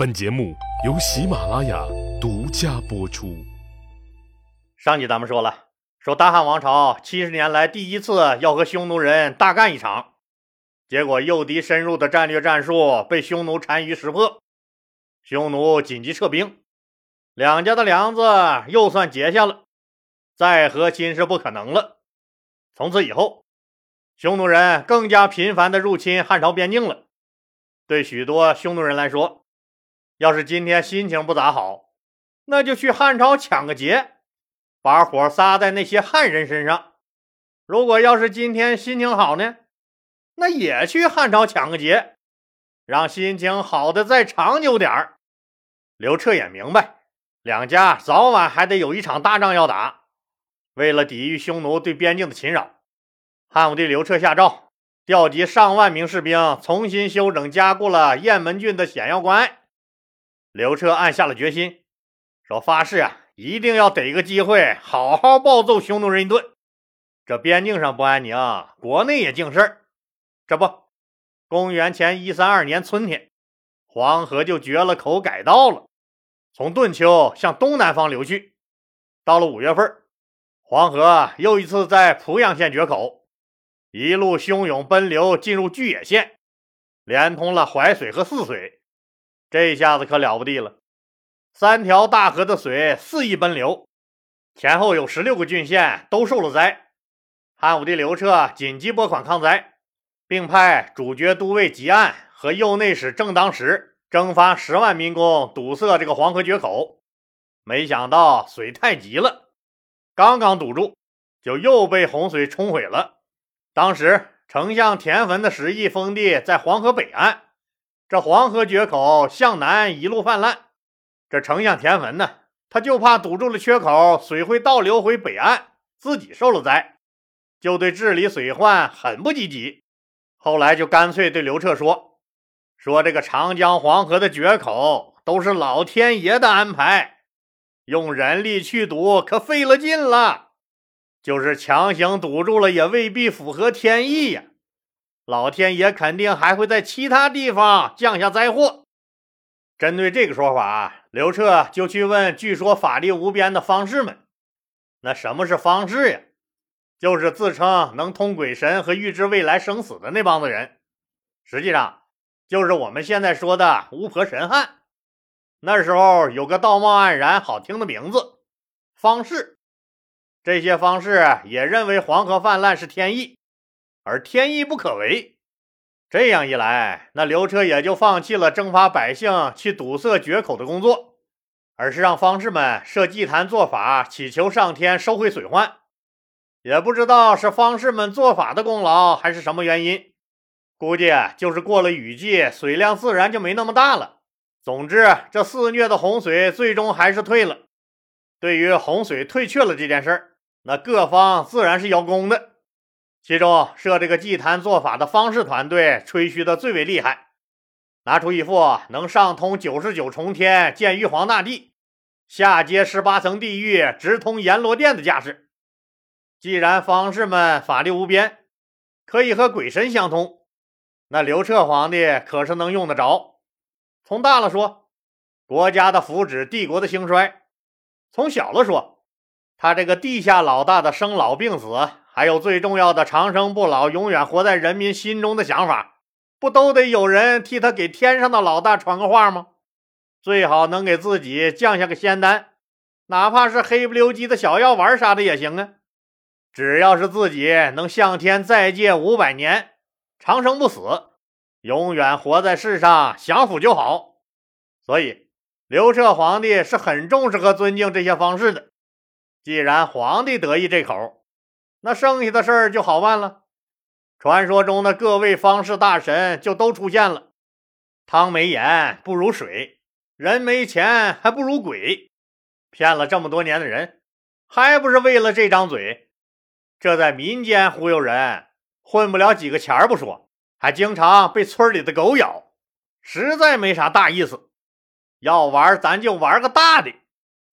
本节目由喜马拉雅独家播出。上集咱们说了，说大汉王朝七十年来第一次要和匈奴人大干一场，结果诱敌深入的战略战术被匈奴单于识破，匈奴紧急撤兵，两家的梁子又算结下了，再和亲是不可能了。从此以后，匈奴人更加频繁的入侵汉朝边境了。对许多匈奴人来说，要是今天心情不咋好，那就去汉朝抢个劫，把火撒在那些汉人身上；如果要是今天心情好呢，那也去汉朝抢个劫，让心情好的再长久点儿。刘彻也明白，两家早晚还得有一场大仗要打。为了抵御匈奴对边境的侵扰，汉武帝刘彻下诏调集上万名士兵，重新修整加固了雁门郡的险要关隘。刘彻暗下了决心，说：“发誓啊，一定要逮个机会，好好暴揍匈奴人一顿。这边境上不安宁，国内也净事儿。这不，公元前一三二年春天，黄河就决了口改道了，从顿丘向东南方流去。到了五月份，黄河又一次在濮阳县决口，一路汹涌奔流，进入巨野县，连通了淮水和泗水。”这下子可了不地了，三条大河的水肆意奔流，前后有十六个郡县都受了灾。汉武帝刘彻紧急拨款抗灾，并派主角都尉吉岸和右内史正当时征发十万民工堵塞这个黄河决口。没想到水太急了，刚刚堵住，就又被洪水冲毁了。当时丞相田汾的十亿封地在黄河北岸。这黄河决口向南一路泛滥，这丞相田文呢，他就怕堵住了缺口，水会倒流回北岸，自己受了灾，就对治理水患很不积极。后来就干脆对刘彻说：“说这个长江黄河的决口都是老天爷的安排，用人力去堵可费了劲了，就是强行堵住了也未必符合天意呀。”老天爷肯定还会在其他地方降下灾祸。针对这个说法，刘彻就去问据说法力无边的方士们：“那什么是方士呀？就是自称能通鬼神和预知未来生死的那帮子人。实际上，就是我们现在说的巫婆神汉。那时候有个道貌岸然、好听的名字——方士。这些方士也认为黄河泛滥是天意。”而天意不可违，这样一来，那刘彻也就放弃了征发百姓去堵塞决口的工作，而是让方士们设祭坛做法，祈求上天收回水患。也不知道是方士们做法的功劳，还是什么原因，估计就是过了雨季，水量自然就没那么大了。总之，这肆虐的洪水最终还是退了。对于洪水退却了这件事儿，那各方自然是邀功的。其中设这个祭坛做法的方式团队吹嘘的最为厉害，拿出一副能上通九十九重天见玉皇大帝，下接十八层地狱直通阎罗殿的架势。既然方士们法力无边，可以和鬼神相通，那刘彻皇帝可是能用得着。从大了说，国家的福祉、帝国的兴衰；从小了说，他这个地下老大的生老病死。还有最重要的长生不老、永远活在人民心中的想法，不都得有人替他给天上的老大传个话吗？最好能给自己降下个仙丹，哪怕是黑不溜叽的小药丸啥的也行啊。只要是自己能向天再借五百年，长生不死，永远活在世上享福就好。所以，刘彻皇帝是很重视和尊敬这些方式的。既然皇帝得意这口。那剩下的事儿就好办了。传说中的各位方士大神就都出现了。汤没盐不如水，人没钱还不如鬼。骗了这么多年的人，还不是为了这张嘴？这在民间忽悠人，混不了几个钱不说，还经常被村里的狗咬，实在没啥大意思。要玩，咱就玩个大的，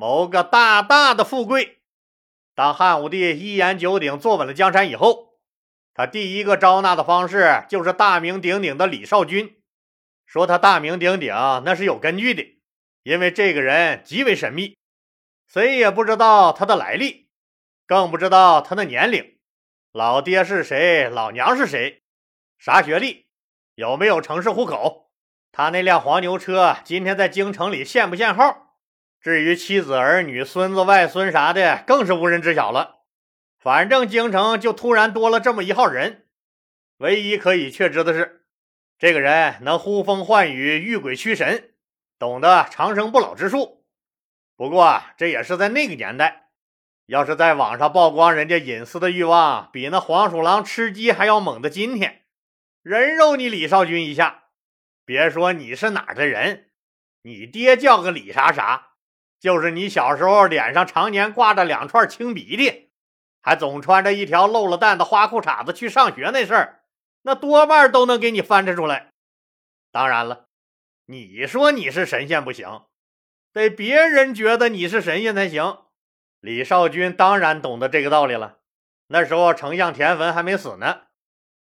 谋个大大的富贵。当汉武帝一言九鼎坐稳了江山以后，他第一个招纳的方式就是大名鼎鼎的李少君。说他大名鼎鼎，那是有根据的，因为这个人极为神秘，谁也不知道他的来历，更不知道他的年龄，老爹是谁，老娘是谁，啥学历，有没有城市户口，他那辆黄牛车今天在京城里限不限号？至于妻子儿女、孙子外孙啥的，更是无人知晓了。反正京城就突然多了这么一号人，唯一可以确知的是，这个人能呼风唤雨、御鬼驱神，懂得长生不老之术。不过这也是在那个年代，要是在网上曝光人家隐私的欲望比那黄鼠狼吃鸡还要猛的今天，人肉你李少君一下，别说你是哪的人，你爹叫个李啥啥。就是你小时候脸上常年挂着两串青鼻涕，还总穿着一条漏了蛋的花裤衩子去上学那事儿，那多半都能给你翻扯出来。当然了，你说你是神仙不行，得别人觉得你是神仙才行。李少君当然懂得这个道理了。那时候丞相田汾还没死呢，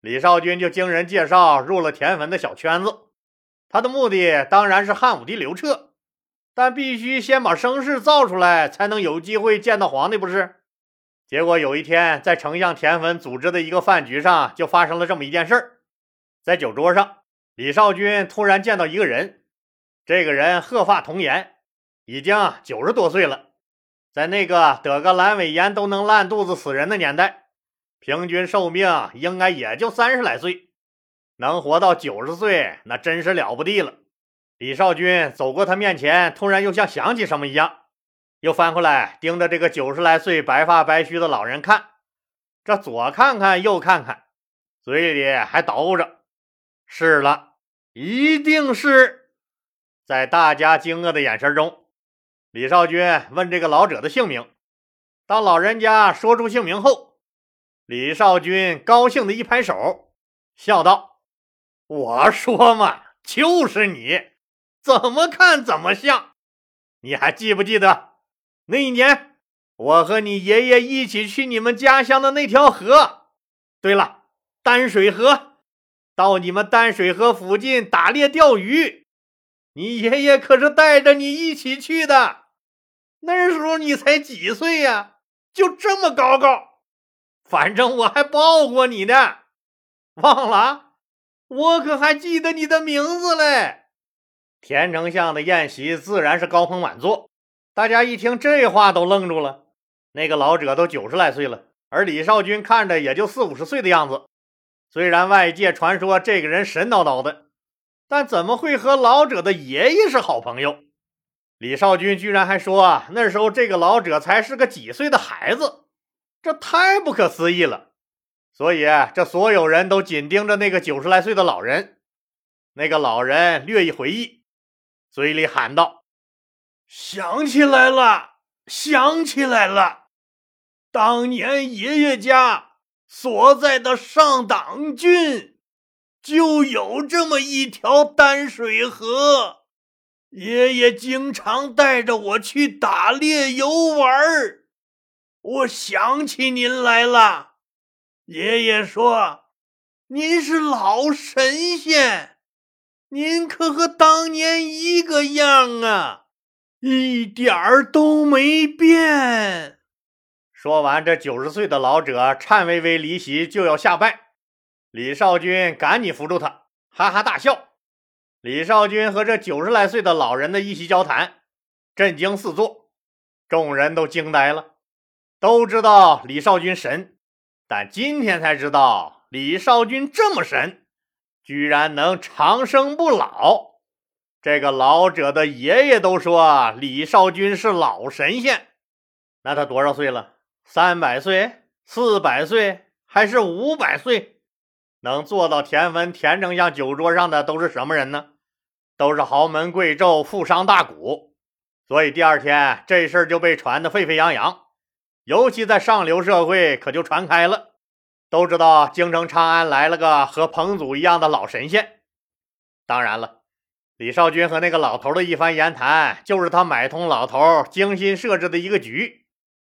李少君就经人介绍入了田汾的小圈子。他的目的当然是汉武帝刘彻。但必须先把声势造出来，才能有机会见到皇帝，不是？结果有一天，在丞相田汾组织的一个饭局上，就发生了这么一件事儿。在酒桌上，李少君突然见到一个人，这个人鹤发童颜，已经九十多岁了。在那个得个阑尾炎都能烂肚子死人的年代，平均寿命应该也就三十来岁，能活到九十岁，那真是了不地了。李少君走过他面前，突然又像想起什么一样，又翻过来盯着这个九十来岁、白发白须的老人看，这左看看右看看，嘴里还捣鼓着：“是了，一定是。”在大家惊愕的眼神中，李少君问这个老者的姓名。当老人家说出姓名后，李少君高兴的一拍手，笑道：“我说嘛，就是你。”怎么看怎么像，你还记不记得那一年我和你爷爷一起去你们家乡的那条河？对了，丹水河，到你们丹水河附近打猎钓鱼，你爷爷可是带着你一起去的。那时候你才几岁呀？就这么高高，反正我还抱过你呢。忘了？我可还记得你的名字嘞。田丞相的宴席自然是高朋满座，大家一听这话都愣住了。那个老者都九十来岁了，而李少君看着也就四五十岁的样子。虽然外界传说这个人神叨叨的，但怎么会和老者的爷爷是好朋友？李少君居然还说那时候这个老者才是个几岁的孩子，这太不可思议了。所以这所有人都紧盯着那个九十来岁的老人。那个老人略一回忆。嘴里喊道：“想起来了，想起来了，当年爷爷家所在的上党郡就有这么一条丹水河，爷爷经常带着我去打猎游玩我想起您来了，爷爷说您是老神仙。”您可和当年一个样啊，一点儿都没变。说完，这九十岁的老者颤巍巍离席，就要下拜。李少君赶紧扶住他，哈哈大笑。李少君和这九十来岁的老人的一席交谈，震惊四座，众人都惊呆了。都知道李少君神，但今天才知道李少君这么神。居然能长生不老！这个老者的爷爷都说李少君是老神仙，那他多少岁了？三百岁、四百岁还是五百岁？能坐到田汾、田丞相酒桌上的都是什么人呢？都是豪门贵胄、富商大贾。所以第二天这事儿就被传得沸沸扬扬，尤其在上流社会，可就传开了。都知道京城长安来了个和彭祖一样的老神仙。当然了，李少君和那个老头的一番言谈，就是他买通老头精心设置的一个局，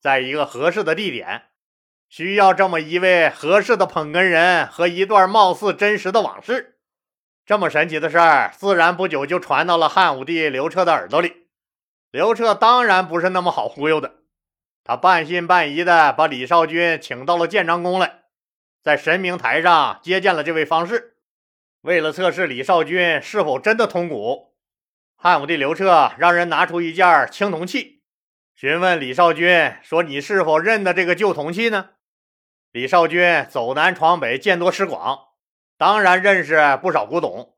在一个合适的地点，需要这么一位合适的捧哏人和一段貌似真实的往事。这么神奇的事儿，自然不久就传到了汉武帝刘彻的耳朵里。刘彻当然不是那么好忽悠的，他半信半疑的把李少君请到了建章宫来，在神明台上接见了这位方士。为了测试李少君是否真的通古，汉武帝刘彻让人拿出一件青铜器，询问李少君说：“你是否认得这个旧铜器呢？”李少君走南闯北，见多识广。当然认识不少古董，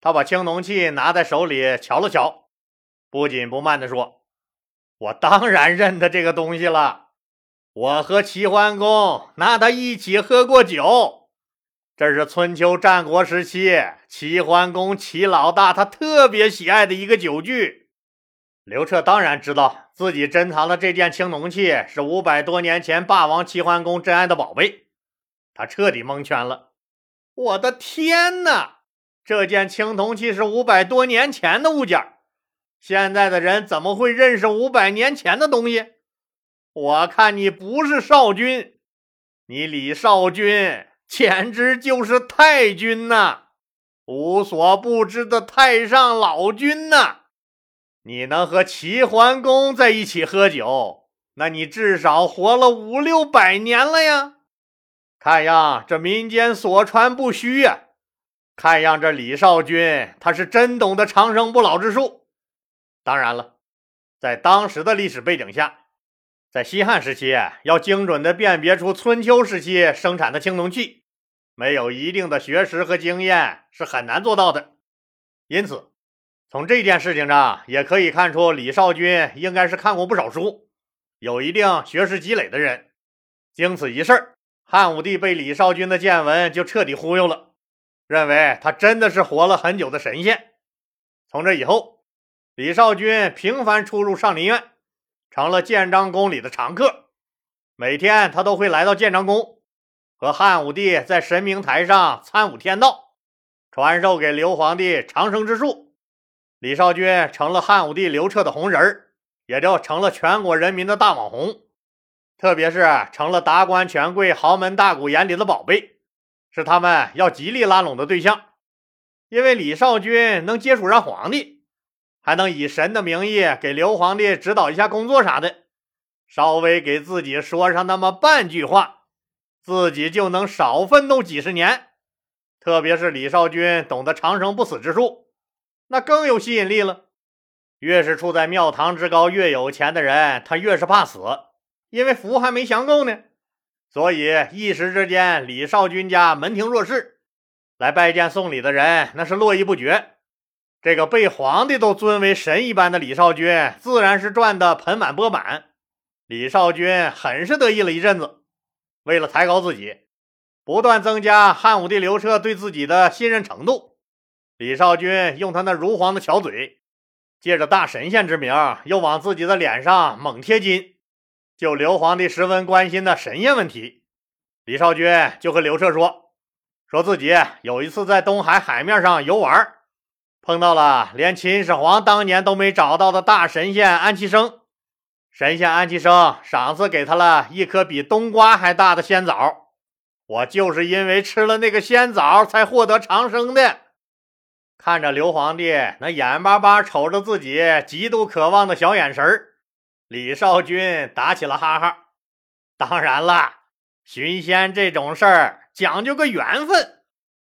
他把青铜器拿在手里瞧了瞧，不紧不慢地说：“我当然认得这个东西了，我和齐桓公拿他一起喝过酒，这是春秋战国时期齐桓公齐老大他特别喜爱的一个酒具。”刘彻当然知道自己珍藏的这件青铜器是五百多年前霸王齐桓公珍爱的宝贝，他彻底蒙圈了。我的天哪！这件青铜器是五百多年前的物件，现在的人怎么会认识五百年前的东西？我看你不是少君，你李少君简直就是太君呐，无所不知的太上老君呐！你能和齐桓公在一起喝酒，那你至少活了五六百年了呀！看样这民间所传不虚呀！看样这李少君他是真懂得长生不老之术。当然了，在当时的历史背景下，在西汉时期要精准的辨别出春秋时期生产的青铜器，没有一定的学识和经验是很难做到的。因此，从这件事情上也可以看出，李少君应该是看过不少书，有一定学识积累的人。经此一事。汉武帝被李少君的见闻就彻底忽悠了，认为他真的是活了很久的神仙。从这以后，李少君频繁出入上林苑，成了建章宫里的常客。每天他都会来到建章宫，和汉武帝在神明台上参悟天道，传授给刘皇帝长生之术。李少君成了汉武帝刘彻的红人也就成了全国人民的大网红。特别是成了达官权贵、豪门大贾眼里的宝贝，是他们要极力拉拢的对象。因为李少君能接触上皇帝，还能以神的名义给刘皇帝指导一下工作啥的，稍微给自己说上那么半句话，自己就能少奋斗几十年。特别是李少君懂得长生不死之术，那更有吸引力了。越是处在庙堂之高、越有钱的人，他越是怕死。因为福还没享够呢，所以一时之间，李少君家门庭若市，来拜见送礼的人那是络绎不绝。这个被皇帝都尊为神一般的李少君，自然是赚得盆满钵满。李少君很是得意了一阵子，为了抬高自己，不断增加汉武帝刘彻对自己的信任程度。李少君用他那如簧的巧嘴，借着大神仙之名，又往自己的脸上猛贴金。就刘皇帝十分关心的神仙问题，李少君就和刘彻说，说自己有一次在东海海面上游玩，碰到了连秦始皇当年都没找到的大神仙安其生。神仙安其生赏赐给他了一颗比冬瓜还大的仙枣，我就是因为吃了那个仙枣才获得长生的。看着刘皇帝那眼巴巴瞅着自己极度渴望的小眼神儿。李少君打起了哈哈。当然了，寻仙这种事儿讲究个缘分，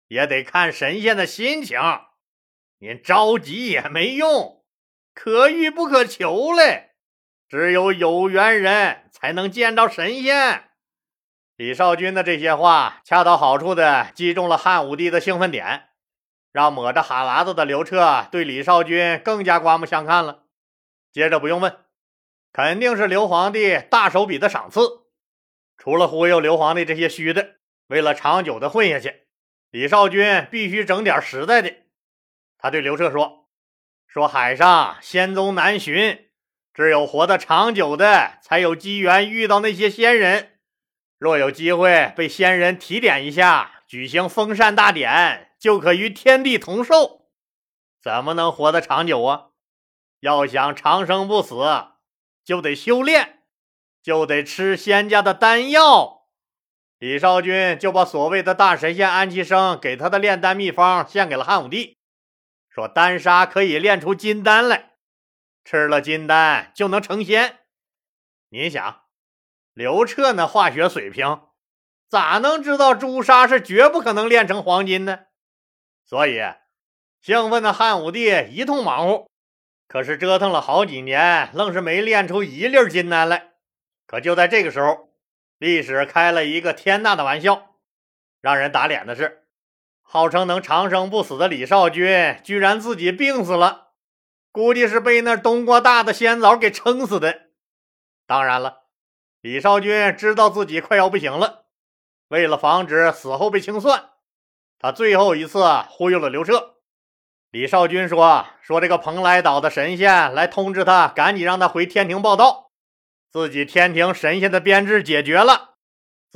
也得看神仙的心情。您着急也没用，可遇不可求嘞。只有有缘人才能见到神仙。李少君的这些话恰到好处的击中了汉武帝的兴奋点，让抹着哈喇子的刘彻对李少君更加刮目相看了。接着不用问。肯定是刘皇帝大手笔的赏赐。除了忽悠刘皇帝这些虚的，为了长久的混下去，李少君必须整点实在的。他对刘彻说：“说海上仙踪难寻，只有活得长久的，才有机缘遇到那些仙人。若有机会被仙人提点一下，举行封禅大典，就可与天地同寿。怎么能活得长久啊？要想长生不死。”就得修炼，就得吃仙家的丹药。李少君就把所谓的大神仙安七生给他的炼丹秘方献给了汉武帝，说丹砂可以炼出金丹来，吃了金丹就能成仙。您想，刘彻那化学水平，咋能知道朱砂是绝不可能炼成黄金呢？所以，兴奋的汉武帝一通忙活，可是折腾了好几年，愣是没炼出一粒金丹来。可就在这个时候，历史开了一个天大的玩笑。让人打脸的是，号称能长生不死的李少君，居然自己病死了，估计是被那冬瓜大的仙枣给撑死的。当然了，李少君知道自己快要不行了，为了防止死后被清算，他最后一次忽悠了刘彻。李少君说：“说这个蓬莱岛的神仙来通知他，赶紧让他回天庭报道，自己天庭神仙的编制解决了，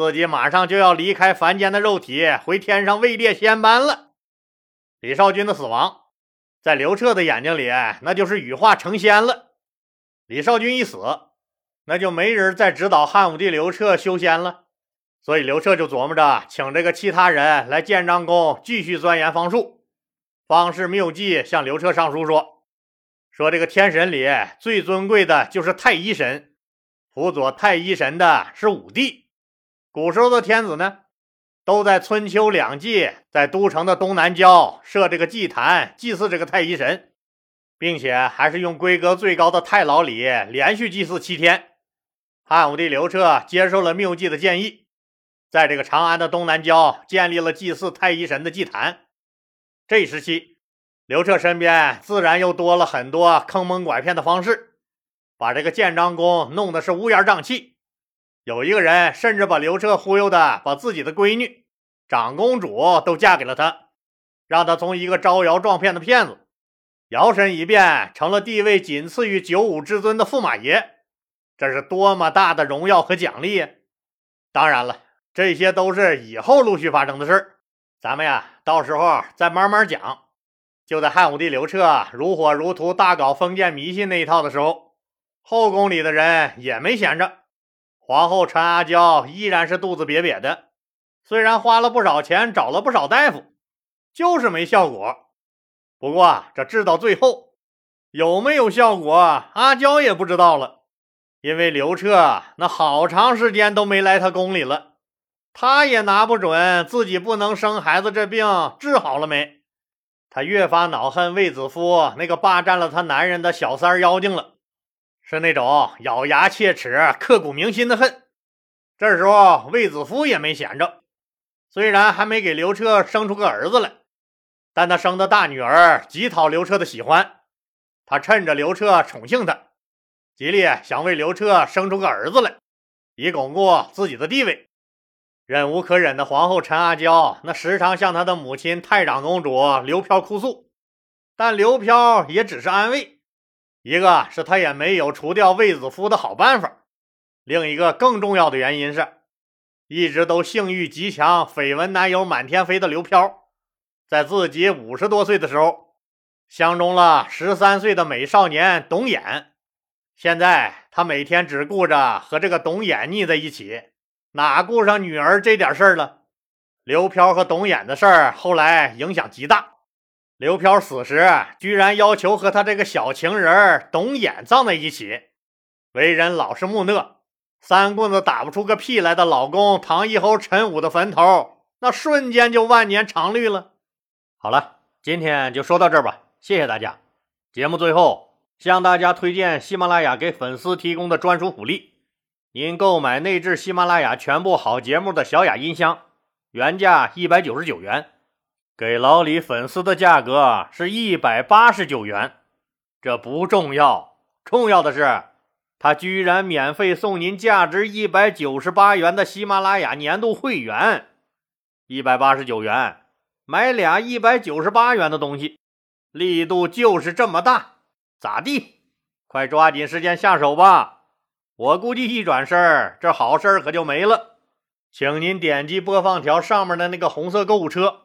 自己马上就要离开凡间的肉体，回天上位列仙班了。”李少君的死亡，在刘彻的眼睛里，那就是羽化成仙了。李少君一死，那就没人再指导汉武帝刘彻修仙了，所以刘彻就琢磨着请这个其他人来建章宫继续钻研方术。方士谬忌向刘彻上书说：“说这个天神里最尊贵的就是太一神，辅佐太一神的是武帝。古时候的天子呢，都在春秋两季在都城的东南郊设这个祭坛，祭祀这个太一神，并且还是用规格最高的太老礼，连续祭祀七天。汉武帝刘彻接受了谬忌的建议，在这个长安的东南郊建立了祭祀太一神的祭坛。”这一时期，刘彻身边自然又多了很多坑蒙拐骗的方式，把这个建章宫弄得是乌烟瘴气。有一个人甚至把刘彻忽悠的，把自己的闺女长公主都嫁给了他，让他从一个招摇撞骗的骗子，摇身一变成了地位仅次于九五之尊的驸马爷。这是多么大的荣耀和奖励！当然了，这些都是以后陆续发生的事儿。咱们呀，到时候再慢慢讲。就在汉武帝刘彻如火如荼大搞封建迷信那一套的时候，后宫里的人也没闲着。皇后陈阿娇依然是肚子瘪瘪的，虽然花了不少钱找了不少大夫，就是没效果。不过这治到最后有没有效果，阿娇也不知道了，因为刘彻那好长时间都没来他宫里了。他也拿不准自己不能生孩子这病治好了没，他越发恼恨卫子夫那个霸占了他男人的小三妖精了，是那种咬牙切齿、刻骨铭心的恨。这时候卫子夫也没闲着，虽然还没给刘彻生出个儿子来，但他生的大女儿极讨刘彻的喜欢，他趁着刘彻宠幸他，极力想为刘彻生出个儿子来，以巩固自己的地位。忍无可忍的皇后陈阿娇，那时常向她的母亲太长公主刘飘哭诉，但刘飘也只是安慰。一个是他也没有除掉卫子夫的好办法，另一个更重要的原因是，一直都性欲极强、绯闻男友满天飞的刘飘，在自己五十多岁的时候，相中了十三岁的美少年董衍，现在他每天只顾着和这个董衍腻在一起。哪顾上女儿这点事儿了？刘飘和董衍的事儿后来影响极大。刘飘死时，居然要求和他这个小情人董衍葬在一起。为人老实木讷、三棍子打不出个屁来的老公唐一侯陈武的坟头，那瞬间就万年长绿了。好了，今天就说到这儿吧，谢谢大家。节目最后向大家推荐喜马拉雅给粉丝提供的专属福利。您购买内置喜马拉雅全部好节目的小雅音箱，原价一百九十九元，给老李粉丝的价格是一百八十九元。这不重要，重要的是，他居然免费送您价值一百九十八元的喜马拉雅年度会员。一百八十九元买俩一百九十八元的东西，力度就是这么大，咋地？快抓紧时间下手吧！我估计一转身，这好事可就没了。请您点击播放条上面的那个红色购物车，